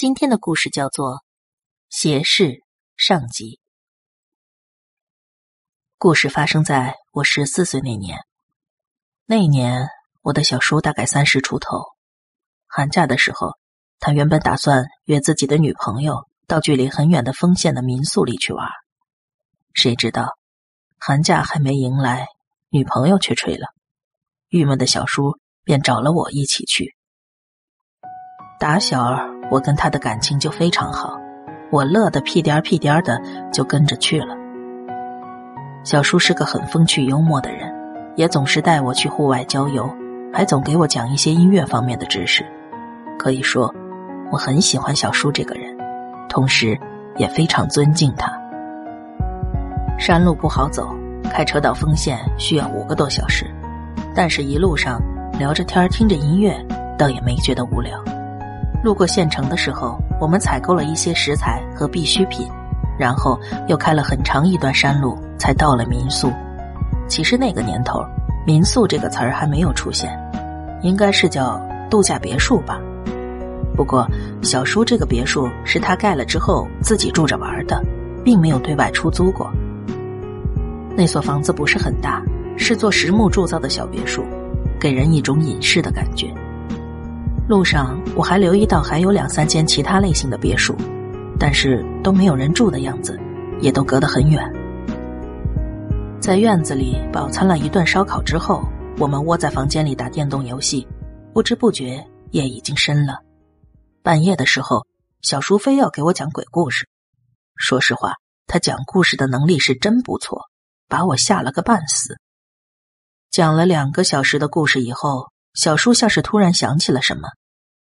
今天的故事叫做《斜视上集》。故事发生在我十四岁那年。那一年，我的小叔大概三十出头。寒假的时候，他原本打算约自己的女朋友到距离很远的丰县的民宿里去玩。谁知道，寒假还没迎来，女朋友却吹了。郁闷的小叔便找了我一起去。打小儿。我跟他的感情就非常好，我乐得屁颠儿屁颠儿的就跟着去了。小叔是个很风趣幽默的人，也总是带我去户外郊游，还总给我讲一些音乐方面的知识。可以说，我很喜欢小叔这个人，同时也非常尊敬他。山路不好走，开车到丰县需要五个多小时，但是一路上聊着天听着音乐，倒也没觉得无聊。路过县城的时候，我们采购了一些食材和必需品，然后又开了很长一段山路，才到了民宿。其实那个年头，“民宿”这个词儿还没有出现，应该是叫度假别墅吧。不过，小叔这个别墅是他盖了之后自己住着玩的，并没有对外出租过。那所房子不是很大，是座实木铸造的小别墅，给人一种隐士的感觉。路上我还留意到还有两三间其他类型的别墅，但是都没有人住的样子，也都隔得很远。在院子里饱餐了一顿烧烤之后，我们窝在房间里打电动游戏，不知不觉夜已经深了。半夜的时候，小叔非要给我讲鬼故事。说实话，他讲故事的能力是真不错，把我吓了个半死。讲了两个小时的故事以后，小叔像是突然想起了什么。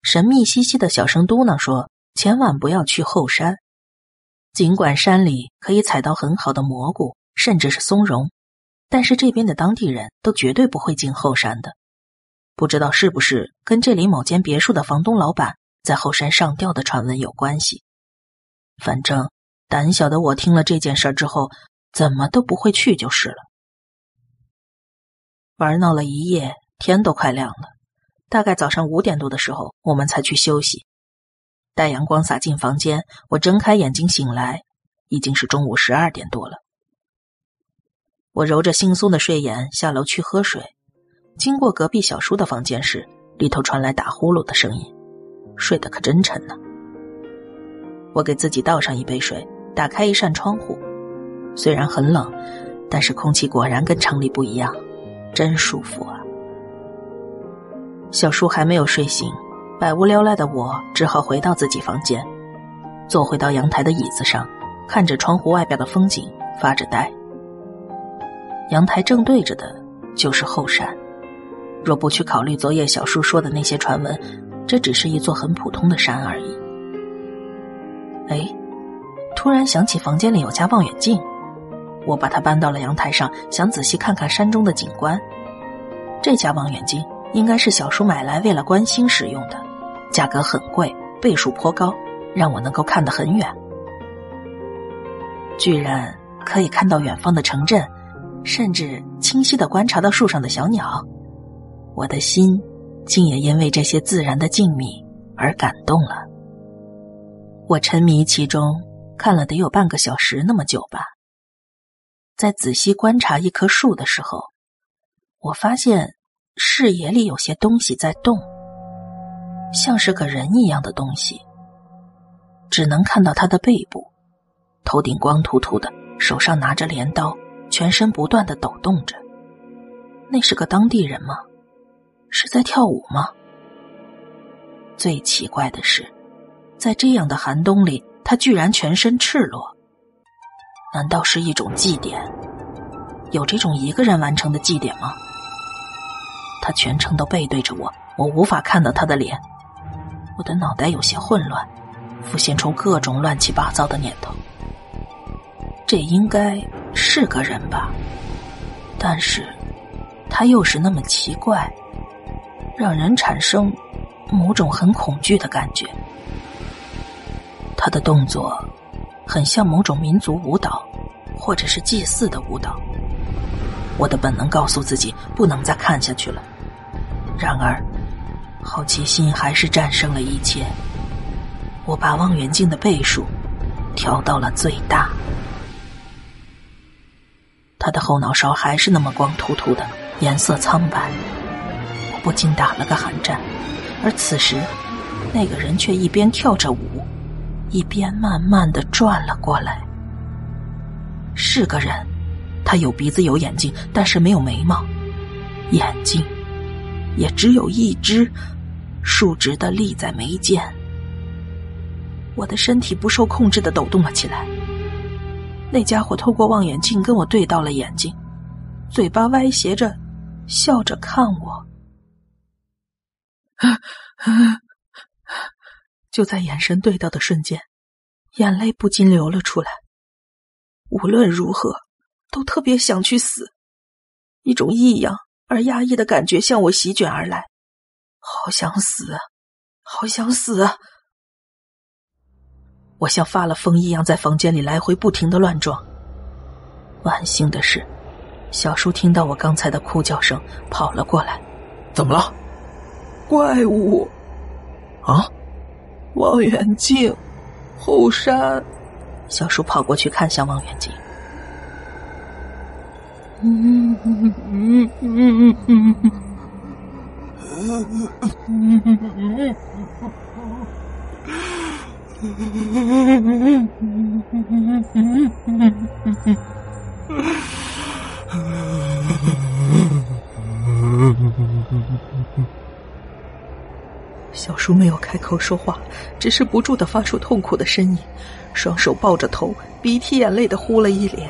神秘兮兮的小声嘟囔说：“千万不要去后山，尽管山里可以采到很好的蘑菇，甚至是松茸，但是这边的当地人都绝对不会进后山的。不知道是不是跟这里某间别墅的房东老板在后山上吊的传闻有关系？反正胆小的我听了这件事之后，怎么都不会去就是了。玩闹了一夜，天都快亮了。”大概早上五点多的时候，我们才去休息。待阳光洒进房间，我睁开眼睛醒来，已经是中午十二点多了。我揉着惺忪的睡眼下楼去喝水，经过隔壁小叔的房间时，里头传来打呼噜的声音，睡得可真沉呢。我给自己倒上一杯水，打开一扇窗户，虽然很冷，但是空气果然跟城里不一样，真舒服啊。小叔还没有睡醒，百无聊赖的我只好回到自己房间，坐回到阳台的椅子上，看着窗户外边的风景发着呆。阳台正对着的就是后山，若不去考虑昨夜小叔说的那些传闻，这只是一座很普通的山而已。哎，突然想起房间里有架望远镜，我把它搬到了阳台上，想仔细看看山中的景观。这家望远镜。应该是小叔买来为了观星使用的，价格很贵，倍数颇高，让我能够看得很远，居然可以看到远方的城镇，甚至清晰的观察到树上的小鸟，我的心竟也因为这些自然的静谧而感动了。我沉迷其中，看了得有半个小时那么久吧。在仔细观察一棵树的时候，我发现。视野里有些东西在动，像是个人一样的东西，只能看到他的背部，头顶光秃秃的，手上拿着镰刀，全身不断的抖动着。那是个当地人吗？是在跳舞吗？最奇怪的是，在这样的寒冬里，他居然全身赤裸。难道是一种祭典？有这种一个人完成的祭典吗？他全程都背对着我，我无法看到他的脸。我的脑袋有些混乱，浮现出各种乱七八糟的念头。这应该是个人吧，但是他又是那么奇怪，让人产生某种很恐惧的感觉。他的动作很像某种民族舞蹈，或者是祭祀的舞蹈。我的本能告诉自己不能再看下去了，然而，好奇心还是战胜了一切。我把望远镜的倍数调到了最大。他的后脑勺还是那么光秃秃的，颜色苍白。我不禁打了个寒战，而此时，那个人却一边跳着舞，一边慢慢的转了过来。是个人，他有鼻子有眼睛，但是没有眉毛，眼睛也只有一只，竖直的立在眉间。我的身体不受控制的抖动了起来。那家伙透过望远镜跟我对到了眼睛，嘴巴歪斜着，笑着看我。就在眼神对到的瞬间，眼泪不禁流了出来。无论如何，都特别想去死。一种异样而压抑的感觉向我席卷而来，好想死，好想死。我像发了疯一样在房间里来回不停的乱撞。万幸的是，小叔听到我刚才的哭叫声，跑了过来。怎么了？怪物？啊？望远镜？后山？小叔跑过去看向望远镜。嗯嗯嗯嗯嗯嗯。小叔没有开口说话，只是不住的发出痛苦的呻吟，双手抱着头，鼻涕眼泪的呼了一脸。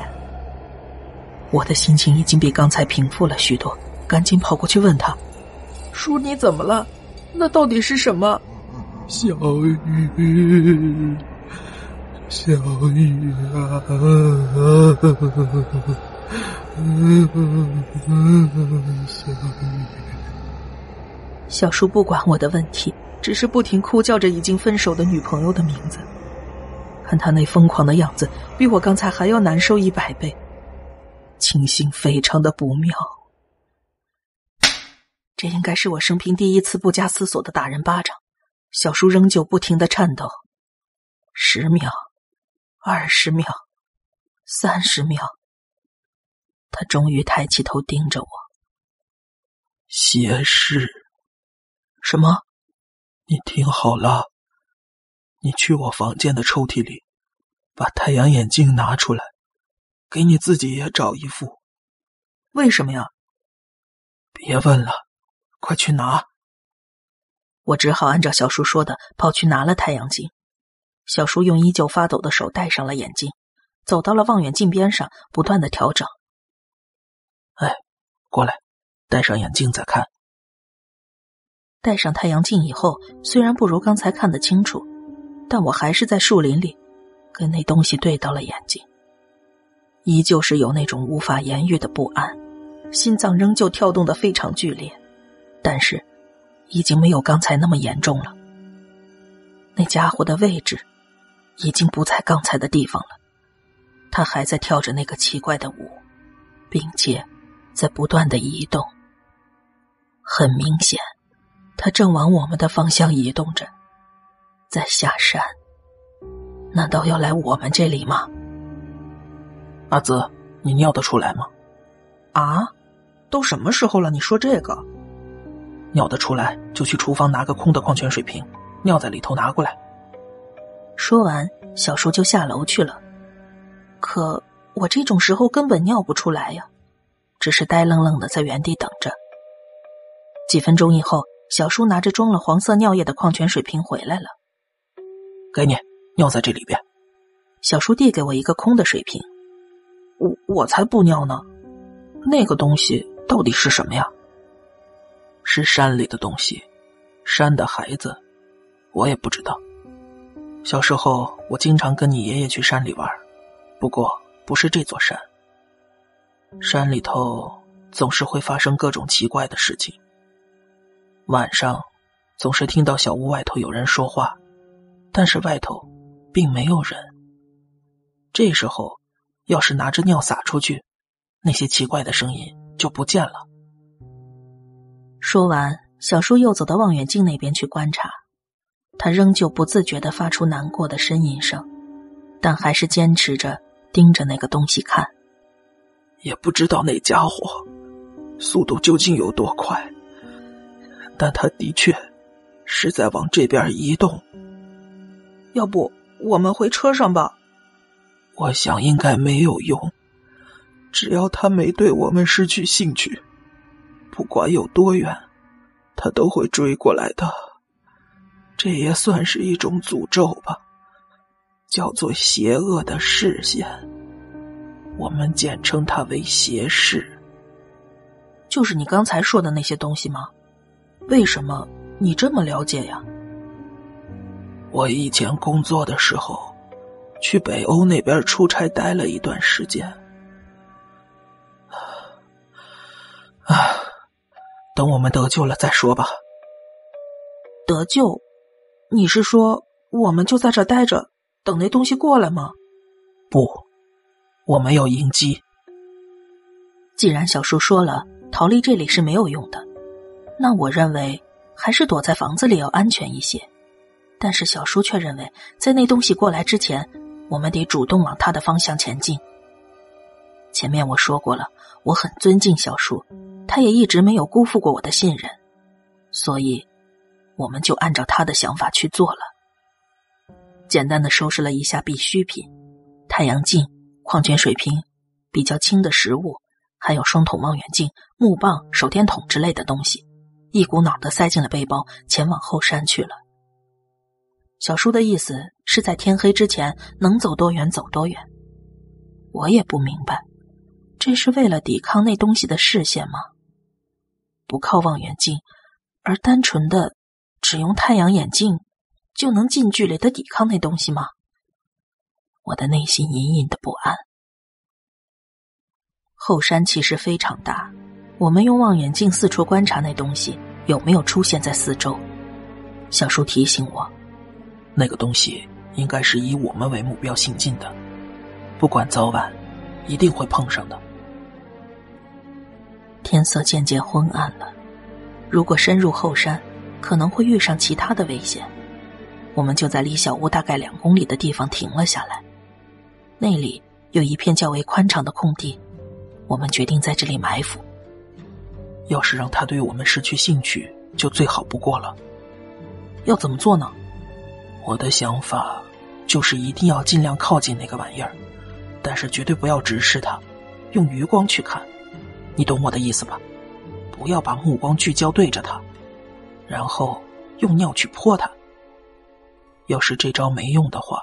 我的心情已经比刚才平复了许多，赶紧跑过去问他：“叔，你怎么了？那到底是什么？”小雨，小雨啊！小雨。小叔不管我的问题，只是不停哭叫着已经分手的女朋友的名字。看他那疯狂的样子，比我刚才还要难受一百倍，情形非常的不妙。这应该是我生平第一次不加思索的打人巴掌。小叔仍旧不停的颤抖，十秒，二十秒，三十秒，他终于抬起头盯着我。斜视？什么？你听好了，你去我房间的抽屉里，把太阳眼镜拿出来，给你自己也找一副。为什么呀？别问了，快去拿。我只好按照小叔说的跑去拿了太阳镜。小叔用依旧发抖的手戴上了眼镜，走到了望远镜边上，不断的调整。哎，过来，戴上眼镜再看。戴上太阳镜以后，虽然不如刚才看得清楚，但我还是在树林里跟那东西对到了眼睛，依旧是有那种无法言喻的不安，心脏仍旧跳动的非常剧烈，但是。已经没有刚才那么严重了。那家伙的位置已经不在刚才的地方了，他还在跳着那个奇怪的舞，并且在不断的移动。很明显，他正往我们的方向移动着，在下山。难道要来我们这里吗？阿泽，你尿得出来吗？啊，都什么时候了？你说这个？尿得出来就去厨房拿个空的矿泉水瓶，尿在里头拿过来。说完，小叔就下楼去了。可我这种时候根本尿不出来呀，只是呆愣愣的在原地等着。几分钟以后，小叔拿着装了黄色尿液的矿泉水瓶回来了。给你，尿在这里边。小叔递给我一个空的水瓶。我我才不尿呢，那个东西到底是什么呀？是山里的东西，山的孩子，我也不知道。小时候我经常跟你爷爷去山里玩，不过不是这座山。山里头总是会发生各种奇怪的事情。晚上总是听到小屋外头有人说话，但是外头并没有人。这时候要是拿着尿撒出去，那些奇怪的声音就不见了。说完，小叔又走到望远镜那边去观察。他仍旧不自觉的发出难过的呻吟声，但还是坚持着盯着那个东西看。也不知道那家伙速度究竟有多快，但他的确是在往这边移动。要不我们回车上吧？我想应该没有用，只要他没对我们失去兴趣，不管有多远，他都会追过来的。这也算是一种诅咒吧，叫做邪恶的视线。我们简称它为邪视。就是你刚才说的那些东西吗？为什么你这么了解呀？我以前工作的时候，去北欧那边出差待了一段时间。啊，等我们得救了再说吧。得救？你是说我们就在这待着，等那东西过来吗？不，我们要迎击。既然小叔说了逃离这里是没有用的，那我认为还是躲在房子里要安全一些。但是小叔却认为，在那东西过来之前，我们得主动往他的方向前进。前面我说过了，我很尊敬小叔，他也一直没有辜负过我的信任，所以。我们就按照他的想法去做了，简单的收拾了一下必需品：太阳镜、矿泉水瓶、比较轻的食物，还有双筒望远镜、木棒、手电筒之类的东西，一股脑的塞进了背包，前往后山去了。小叔的意思是在天黑之前能走多远走多远。我也不明白，这是为了抵抗那东西的视线吗？不靠望远镜，而单纯的。只用太阳眼镜就能近距离的抵抗那东西吗？我的内心隐隐的不安。后山其实非常大，我们用望远镜四处观察那东西有没有出现在四周。小叔提醒我，那个东西应该是以我们为目标行进的，不管早晚，一定会碰上的。天色渐渐昏暗了，如果深入后山。可能会遇上其他的危险，我们就在离小屋大概两公里的地方停了下来。那里有一片较为宽敞的空地，我们决定在这里埋伏。要是让他对我们失去兴趣，就最好不过了。要怎么做呢？我的想法就是一定要尽量靠近那个玩意儿，但是绝对不要直视它，用余光去看。你懂我的意思吧？不要把目光聚焦对着它。然后用尿去泼它。要是这招没用的话，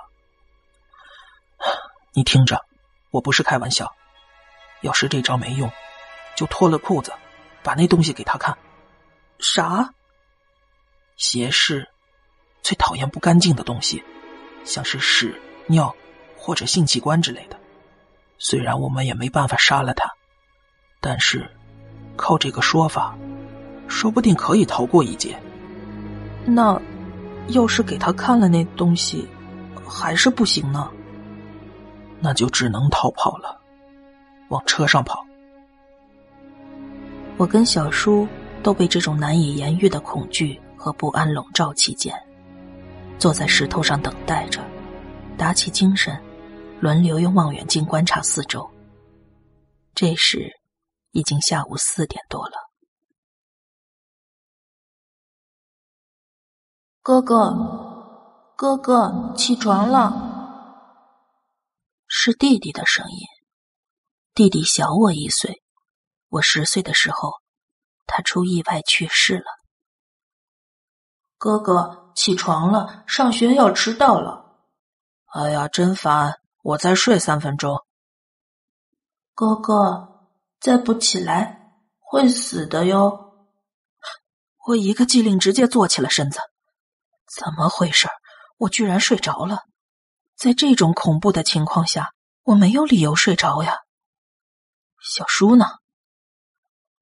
你听着，我不是开玩笑。要是这招没用，就脱了裤子，把那东西给他看。啥？斜视，最讨厌不干净的东西，像是屎、尿或者性器官之类的。虽然我们也没办法杀了他，但是靠这个说法。说不定可以逃过一劫。那，要是给他看了那东西，还是不行呢？那就只能逃跑了，往车上跑。我跟小叔都被这种难以言喻的恐惧和不安笼罩其间，坐在石头上等待着，打起精神，轮流用望远镜观察四周。这时，已经下午四点多了。哥哥，哥哥，起床了！是弟弟的声音。弟弟小我一岁，我十岁的时候，他出意外去世了。哥哥，起床了，上学要迟到了。哎呀，真烦！我再睡三分钟。哥哥，再不起来会死的哟！我一个机灵，直接坐起了身子。怎么回事？我居然睡着了！在这种恐怖的情况下，我没有理由睡着呀。小叔呢？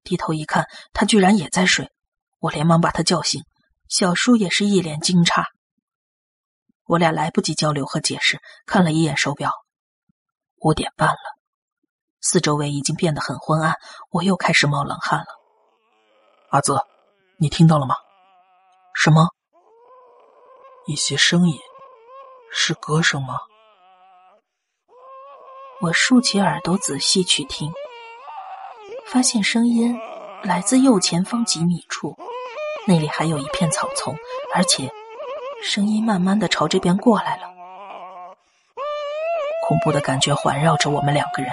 低头一看，他居然也在睡。我连忙把他叫醒。小叔也是一脸惊诧。我俩来不及交流和解释，看了一眼手表，五点半了。四周围已经变得很昏暗，我又开始冒冷汗了。阿泽，你听到了吗？什么？一些声音，是歌声吗？我竖起耳朵仔细去听，发现声音来自右前方几米处，那里还有一片草丛，而且声音慢慢的朝这边过来了。恐怖的感觉环绕着我们两个人，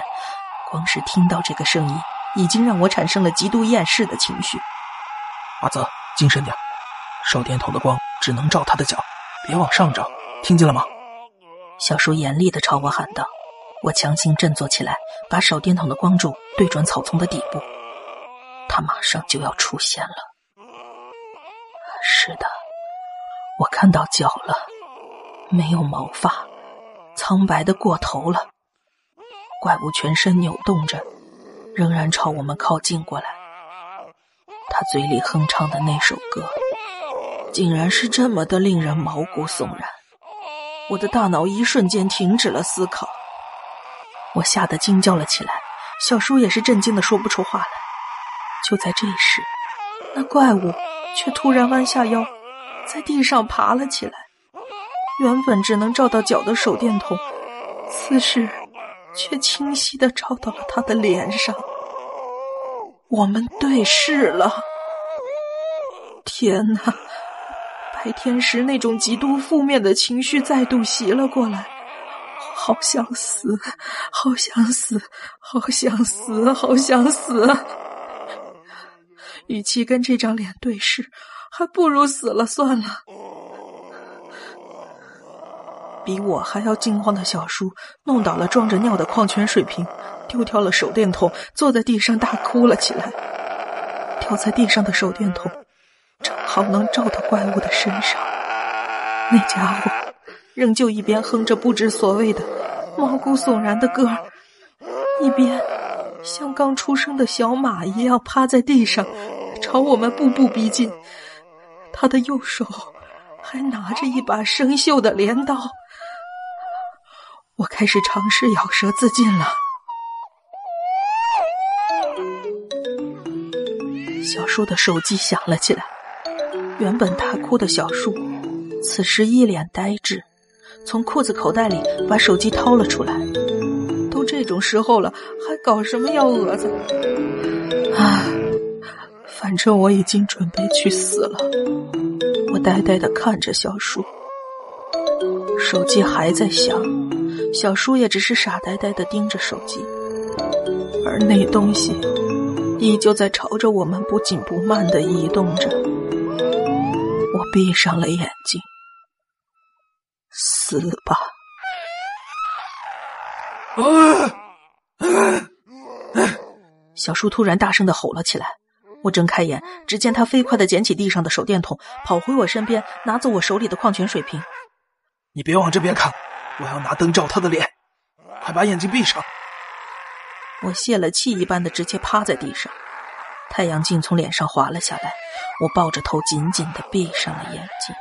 光是听到这个声音，已经让我产生了极度厌世的情绪。阿泽，精神点，手电筒的光只能照他的脚，别往上照，听见了吗？小叔严厉的朝我喊道。我强行振作起来，把手电筒的光柱对准草丛的底部，他马上就要出现了。是的，我看到脚了，没有毛发，苍白的过头了。怪物全身扭动着，仍然朝我们靠近过来。他嘴里哼唱的那首歌，竟然是这么的令人毛骨悚然。我的大脑一瞬间停止了思考。我吓得惊叫了起来，小叔也是震惊的说不出话来。就在这时，那怪物却突然弯下腰，在地上爬了起来。原本只能照到脚的手电筒，此时却清晰的照到了他的脸上。我们对视了。天哪！白天时那种极度负面的情绪再度袭了过来。好想死，好想死，好想死，好想死！与其跟这张脸对视，还不如死了算了。比我还要惊慌的小叔弄倒了装着尿的矿泉水瓶，丢掉了手电筒，坐在地上大哭了起来。掉在地上的手电筒正好能照到怪物的身上，那家伙。仍旧一边哼着不知所谓的毛骨悚然的歌，一边像刚出生的小马一样趴在地上，朝我们步步逼近。他的右手还拿着一把生锈的镰刀。我开始尝试咬舌自尽了。小树的手机响了起来，原本大哭的小树，此时一脸呆滞。从裤子口袋里把手机掏了出来，都这种时候了，还搞什么幺蛾子？啊，反正我已经准备去死了。我呆呆的看着小叔，手机还在响，小叔也只是傻呆呆的盯着手机，而那东西依旧在朝着我们不紧不慢的移动着。我闭上了眼睛。死吧！小叔突然大声的吼了起来。我睁开眼，只见他飞快地捡起地上的手电筒，跑回我身边，拿走我手里的矿泉水瓶。你别往这边看，我要拿灯照他的脸。快把眼睛闭上！我泄了气一般的直接趴在地上，太阳镜从脸上滑了下来，我抱着头紧紧的闭上了眼睛。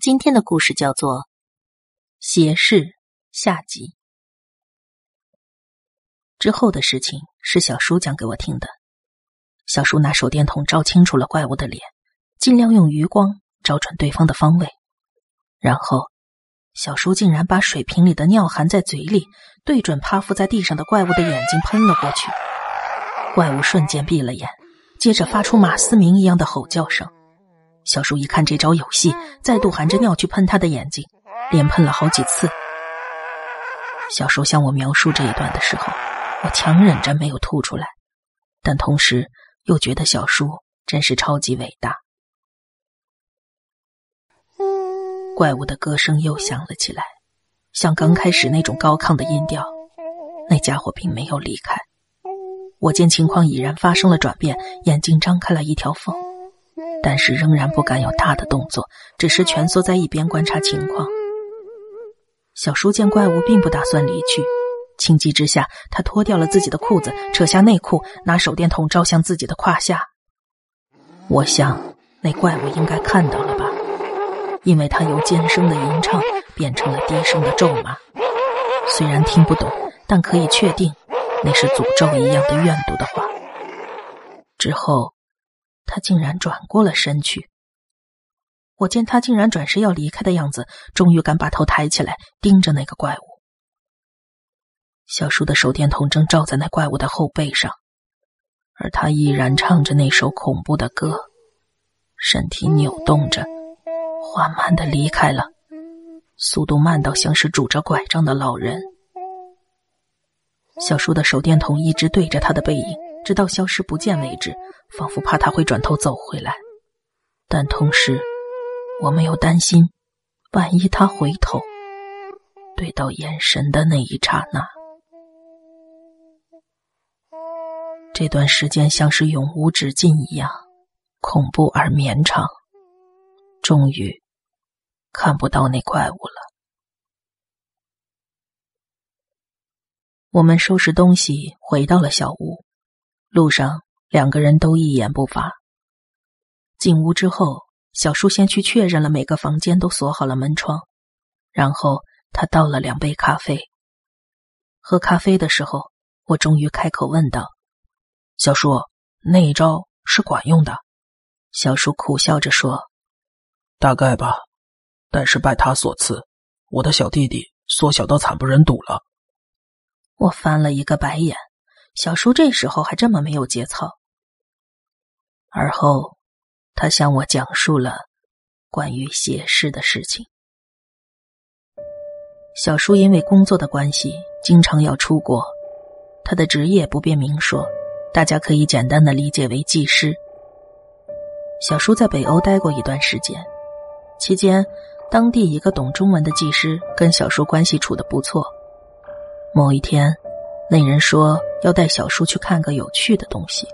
今天的故事叫做《邪事》下集。之后的事情是小叔讲给我听的。小叔拿手电筒照清楚了怪物的脸，尽量用余光照准对方的方位，然后小叔竟然把水瓶里的尿含在嘴里，对准趴伏在地上的怪物的眼睛喷了过去。怪物瞬间闭了眼，接着发出马思明一样的吼叫声。小叔一看这招有戏，再度含着尿去喷他的眼睛，连喷了好几次。小叔向我描述这一段的时候，我强忍着没有吐出来，但同时又觉得小叔真是超级伟大。怪物的歌声又响了起来，像刚开始那种高亢的音调。那家伙并没有离开。我见情况已然发生了转变，眼睛张开了一条缝。但是仍然不敢有大的动作，只是蜷缩在一边观察情况。小叔见怪物并不打算离去，情急之下，他脱掉了自己的裤子，扯下内裤，拿手电筒照向自己的胯下。我想那怪物应该看到了吧，因为他由尖声的吟唱变成了低声的咒骂。虽然听不懂，但可以确定那是诅咒一样的怨毒的话。之后，他竟然转过了身去。我见他竟然转身要离开的样子，终于敢把头抬起来，盯着那个怪物。小叔的手电筒正照在那怪物的后背上，而他依然唱着那首恐怖的歌，身体扭动着，缓慢的离开了，速度慢到像是拄着拐杖的老人。小叔的手电筒一直对着他的背影，直到消失不见为止，仿佛怕他会转头走回来，但同时。我没有担心，万一他回头，对到眼神的那一刹那，这段时间像是永无止境一样，恐怖而绵长。终于看不到那怪物了。我们收拾东西回到了小屋，路上两个人都一言不发。进屋之后。小叔先去确认了每个房间都锁好了门窗，然后他倒了两杯咖啡。喝咖啡的时候，我终于开口问道：“小叔，那一招是管用的？”小叔苦笑着说：“大概吧，但是拜他所赐，我的小弟弟缩小到惨不忍睹了。”我翻了一个白眼，小叔这时候还这么没有节操。而后。他向我讲述了关于写诗的事情。小叔因为工作的关系，经常要出国。他的职业不便明说，大家可以简单的理解为技师。小叔在北欧待过一段时间，期间当地一个懂中文的技师跟小叔关系处的不错。某一天，那人说要带小叔去看个有趣的东西。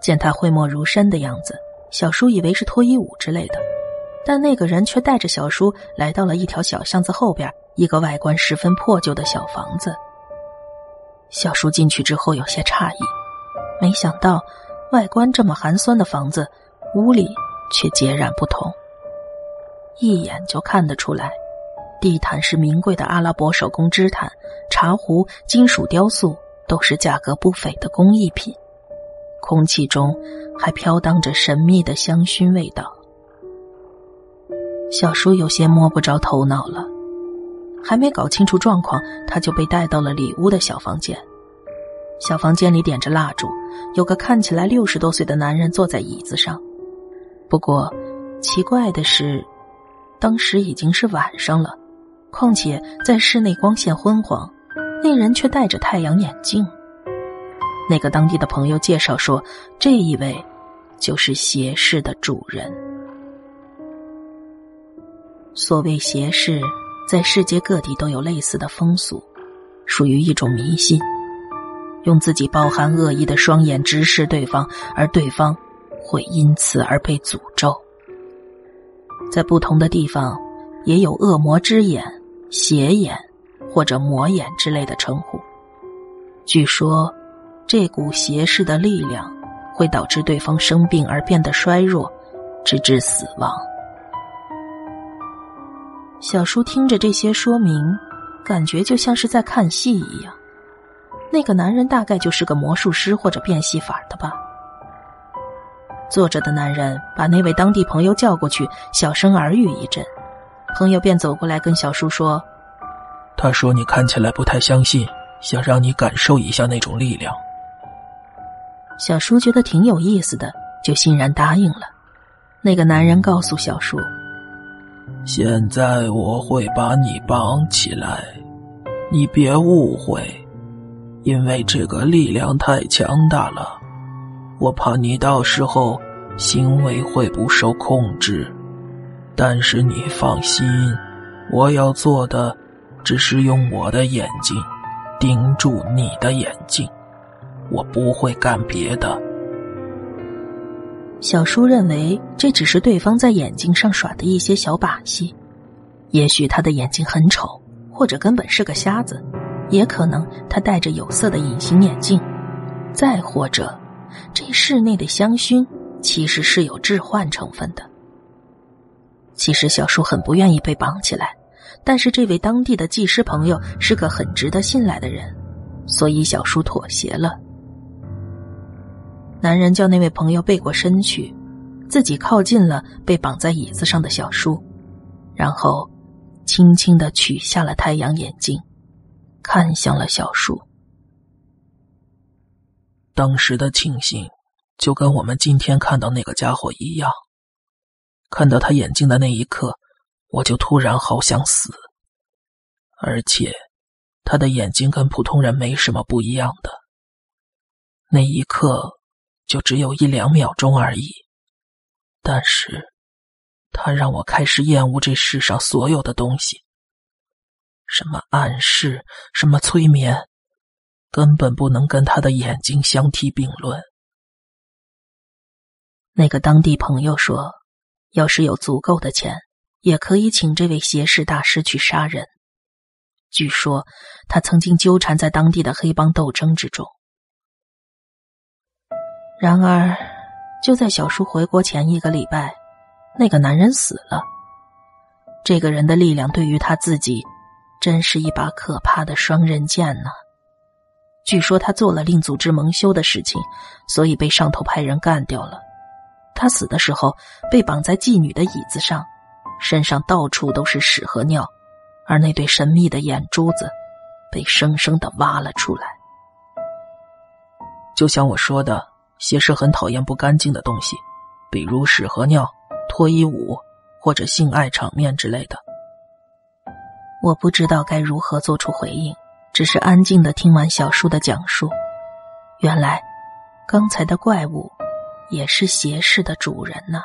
见他讳莫如深的样子，小叔以为是脱衣舞之类的，但那个人却带着小叔来到了一条小巷子后边一个外观十分破旧的小房子。小叔进去之后有些诧异，没想到外观这么寒酸的房子，屋里却截然不同。一眼就看得出来，地毯是名贵的阿拉伯手工织毯，茶壶、金属雕塑都是价格不菲的工艺品。空气中还飘荡着神秘的香薰味道，小叔有些摸不着头脑了。还没搞清楚状况，他就被带到了里屋的小房间。小房间里点着蜡烛，有个看起来六十多岁的男人坐在椅子上。不过，奇怪的是，当时已经是晚上了，况且在室内光线昏黄，那人却戴着太阳眼镜。那个当地的朋友介绍说，这一位就是邪室的主人。所谓邪室，在世界各地都有类似的风俗，属于一种迷信，用自己包含恶意的双眼直视对方，而对方会因此而被诅咒。在不同的地方，也有恶魔之眼、邪眼或者魔眼之类的称呼。据说。这股邪势的力量会导致对方生病而变得衰弱，直至死亡。小叔听着这些说明，感觉就像是在看戏一样。那个男人大概就是个魔术师或者变戏法的吧。坐着的男人把那位当地朋友叫过去，小声耳语一阵，朋友便走过来跟小叔说：“他说你看起来不太相信，想让你感受一下那种力量。”小叔觉得挺有意思的，就欣然答应了。那个男人告诉小叔：“现在我会把你绑起来，你别误会，因为这个力量太强大了，我怕你到时候行为会不受控制。但是你放心，我要做的只是用我的眼睛盯住你的眼睛。”我不会干别的。小叔认为这只是对方在眼睛上耍的一些小把戏，也许他的眼睛很丑，或者根本是个瞎子，也可能他戴着有色的隐形眼镜，再或者这室内的香薰其实是有致幻成分的。其实小叔很不愿意被绑起来，但是这位当地的技师朋友是个很值得信赖的人，所以小叔妥协了。男人叫那位朋友背过身去，自己靠近了被绑在椅子上的小叔，然后轻轻的取下了太阳眼镜，看向了小叔。当时的庆幸，就跟我们今天看到那个家伙一样。看到他眼睛的那一刻，我就突然好想死。而且，他的眼睛跟普通人没什么不一样的。那一刻，就只有一两秒钟而已。但是，他让我开始厌恶这世上所有的东西。什么暗示，什么催眠，根本不能跟他的眼睛相提并论。那个当地朋友说。要是有足够的钱，也可以请这位邪士大师去杀人。据说他曾经纠缠在当地的黑帮斗争之中。然而，就在小叔回国前一个礼拜，那个男人死了。这个人的力量对于他自己，真是一把可怕的双刃剑呢。据说他做了令组织蒙羞的事情，所以被上头派人干掉了。他死的时候被绑在妓女的椅子上，身上到处都是屎和尿，而那对神秘的眼珠子被生生的挖了出来。就像我说的，邪师很讨厌不干净的东西，比如屎和尿、脱衣舞或者性爱场面之类的。我不知道该如何做出回应，只是安静的听完小叔的讲述。原来，刚才的怪物。也是邪士的主人呢。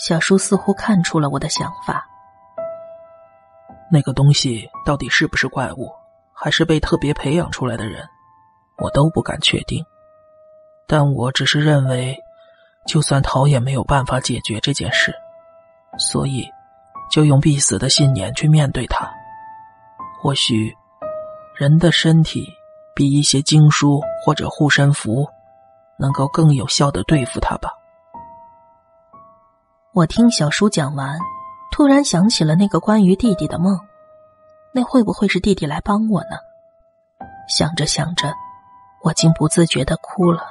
小叔似乎看出了我的想法。那个东西到底是不是怪物，还是被特别培养出来的人，我都不敢确定。但我只是认为，就算逃也没有办法解决这件事，所以就用必死的信念去面对它。或许，人的身体比一些经书或者护身符。能够更有效的对付它吧。我听小叔讲完，突然想起了那个关于弟弟的梦，那会不会是弟弟来帮我呢？想着想着，我竟不自觉的哭了。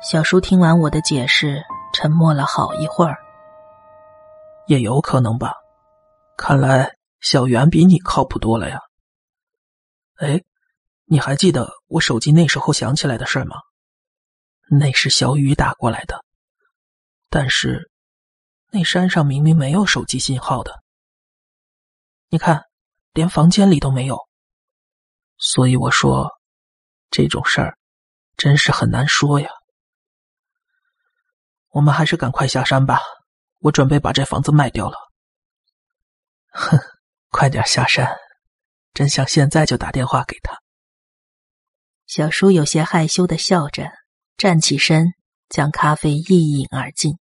小叔听完我的解释，沉默了好一会儿。也有可能吧，看来小袁比你靠谱多了呀。哎。你还记得我手机那时候响起来的事吗？那是小雨打过来的，但是那山上明明没有手机信号的。你看，连房间里都没有。所以我说，这种事儿真是很难说呀。我们还是赶快下山吧，我准备把这房子卖掉了。哼，快点下山，真想现在就打电话给他。小叔有些害羞的笑着，站起身，将咖啡一饮而尽。